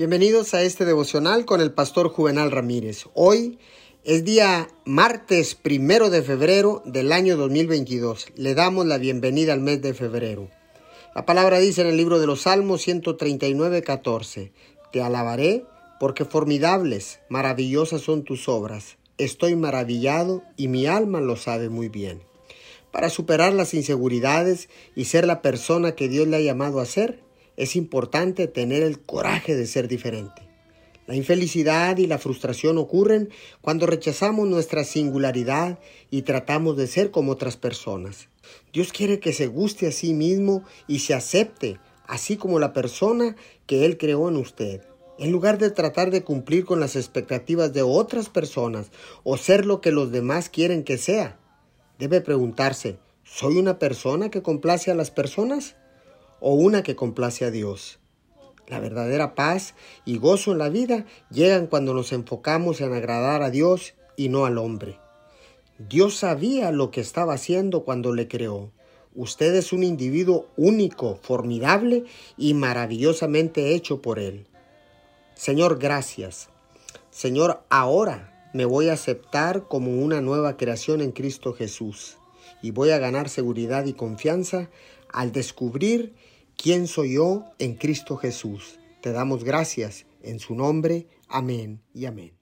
Bienvenidos a este devocional con el pastor Juvenal Ramírez. Hoy es día martes primero de febrero del año 2022. Le damos la bienvenida al mes de febrero. La palabra dice en el libro de los Salmos 139, 14. Te alabaré porque formidables, maravillosas son tus obras. Estoy maravillado y mi alma lo sabe muy bien. Para superar las inseguridades y ser la persona que Dios le ha llamado a ser, es importante tener el coraje de ser diferente. La infelicidad y la frustración ocurren cuando rechazamos nuestra singularidad y tratamos de ser como otras personas. Dios quiere que se guste a sí mismo y se acepte, así como la persona que Él creó en usted. En lugar de tratar de cumplir con las expectativas de otras personas o ser lo que los demás quieren que sea, debe preguntarse, ¿soy una persona que complace a las personas? O una que complace a Dios. La verdadera paz y gozo en la vida llegan cuando nos enfocamos en agradar a Dios y no al hombre. Dios sabía lo que estaba haciendo cuando le creó. Usted es un individuo único, formidable y maravillosamente hecho por Él. Señor, gracias. Señor, ahora me voy a aceptar como una nueva creación en Cristo Jesús y voy a ganar seguridad y confianza al descubrir quién soy yo en Cristo Jesús. Te damos gracias en su nombre. Amén y amén.